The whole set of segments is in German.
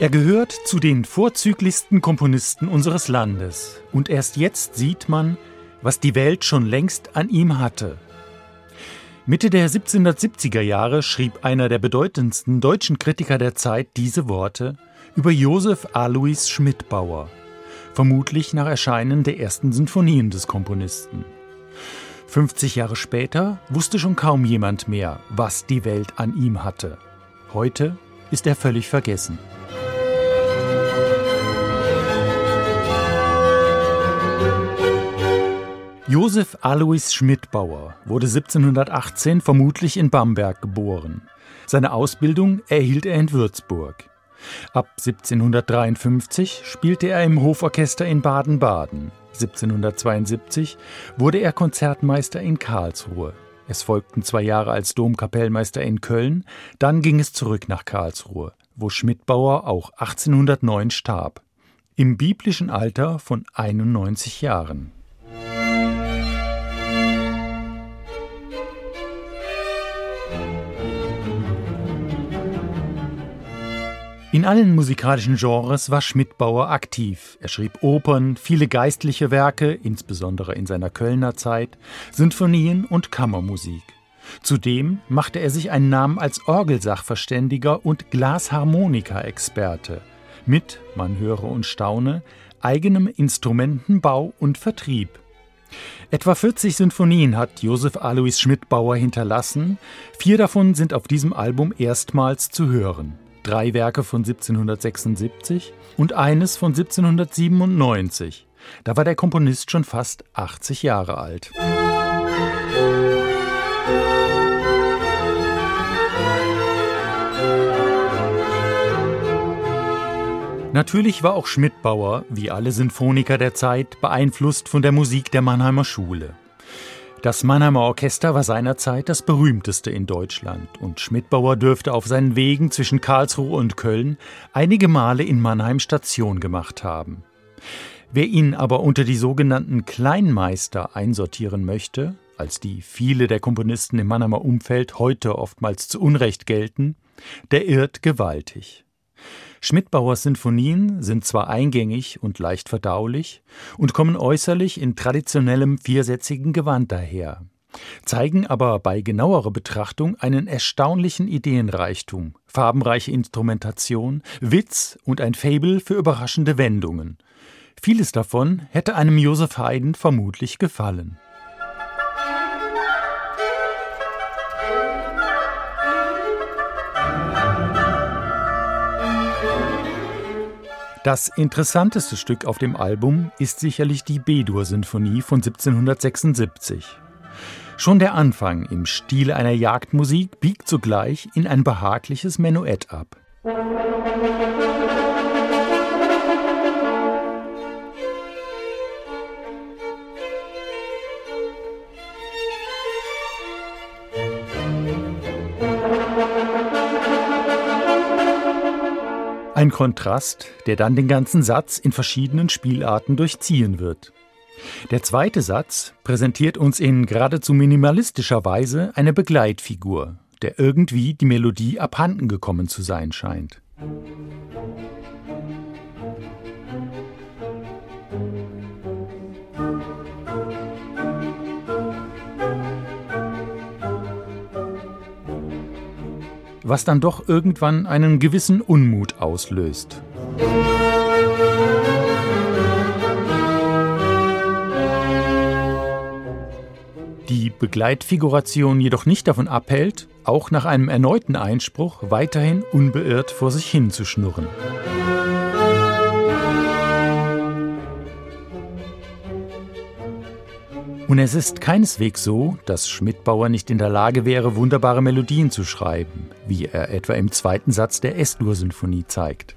Er gehört zu den vorzüglichsten Komponisten unseres Landes. Und erst jetzt sieht man, was die Welt schon längst an ihm hatte. Mitte der 1770er Jahre schrieb einer der bedeutendsten deutschen Kritiker der Zeit diese Worte über Josef Alois Schmidbauer, vermutlich nach Erscheinen der ersten Sinfonien des Komponisten. 50 Jahre später wusste schon kaum jemand mehr, was die Welt an ihm hatte. Heute ist er völlig vergessen. Josef Alois Schmidbauer wurde 1718 vermutlich in Bamberg geboren. Seine Ausbildung erhielt er in Würzburg. Ab 1753 spielte er im Hoforchester in Baden-Baden. 1772 wurde er Konzertmeister in Karlsruhe. Es folgten zwei Jahre als Domkapellmeister in Köln, dann ging es zurück nach Karlsruhe, wo Schmidbauer auch 1809 starb. Im biblischen Alter von 91 Jahren. In allen musikalischen Genres war Schmidbauer aktiv. Er schrieb Opern, viele geistliche Werke, insbesondere in seiner Kölner Zeit, Sinfonien und Kammermusik. Zudem machte er sich einen Namen als Orgelsachverständiger und Glasharmonika-Experte mit, man höre und staune, eigenem Instrumentenbau und Vertrieb. Etwa 40 Sinfonien hat Josef Alois Schmidbauer hinterlassen, vier davon sind auf diesem Album erstmals zu hören drei Werke von 1776 und eines von 1797. Da war der Komponist schon fast 80 Jahre alt. Natürlich war auch Schmidbauer, wie alle Sinfoniker der Zeit, beeinflusst von der Musik der Mannheimer Schule. Das Mannheimer Orchester war seinerzeit das berühmteste in Deutschland und Schmidbauer dürfte auf seinen Wegen zwischen Karlsruhe und Köln einige Male in Mannheim Station gemacht haben. Wer ihn aber unter die sogenannten Kleinmeister einsortieren möchte, als die viele der Komponisten im Mannheimer Umfeld heute oftmals zu Unrecht gelten, der irrt gewaltig. Schmidbauers Sinfonien sind zwar eingängig und leicht verdaulich und kommen äußerlich in traditionellem viersätzigen Gewand daher, zeigen aber bei genauerer Betrachtung einen erstaunlichen Ideenreichtum, farbenreiche Instrumentation, Witz und ein Fabel für überraschende Wendungen. Vieles davon hätte einem Josef Haydn vermutlich gefallen. Das interessanteste Stück auf dem Album ist sicherlich die B-Dur-Sinfonie von 1776. Schon der Anfang im Stile einer Jagdmusik biegt sogleich in ein behagliches Menuett ab. Ein Kontrast, der dann den ganzen Satz in verschiedenen Spielarten durchziehen wird. Der zweite Satz präsentiert uns in geradezu minimalistischer Weise eine Begleitfigur, der irgendwie die Melodie abhanden gekommen zu sein scheint. Was dann doch irgendwann einen gewissen Unmut auslöst. Die Begleitfiguration jedoch nicht davon abhält, auch nach einem erneuten Einspruch weiterhin unbeirrt vor sich hin Und es ist keineswegs so, dass Schmidbauer nicht in der Lage wäre, wunderbare Melodien zu schreiben, wie er etwa im zweiten Satz der S-Dur-Sinfonie zeigt.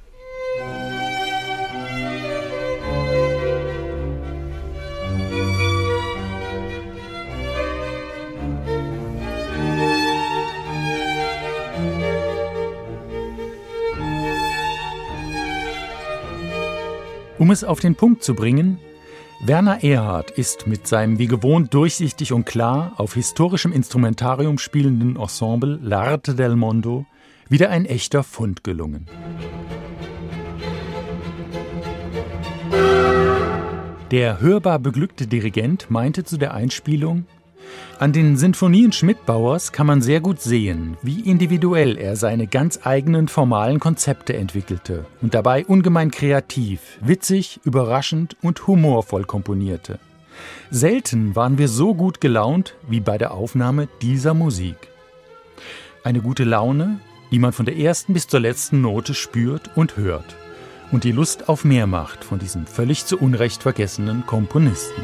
Um es auf den Punkt zu bringen, Werner Erhard ist mit seinem wie gewohnt durchsichtig und klar auf historischem Instrumentarium spielenden Ensemble L'Arte del Mondo wieder ein echter Fund gelungen. Der hörbar beglückte Dirigent meinte zu der Einspielung, an den Sinfonien Schmidtbauers kann man sehr gut sehen, wie individuell er seine ganz eigenen formalen Konzepte entwickelte und dabei ungemein kreativ, witzig, überraschend und humorvoll komponierte. Selten waren wir so gut gelaunt wie bei der Aufnahme dieser Musik. Eine gute Laune, die man von der ersten bis zur letzten Note spürt und hört und die Lust auf mehr macht von diesem völlig zu Unrecht vergessenen Komponisten.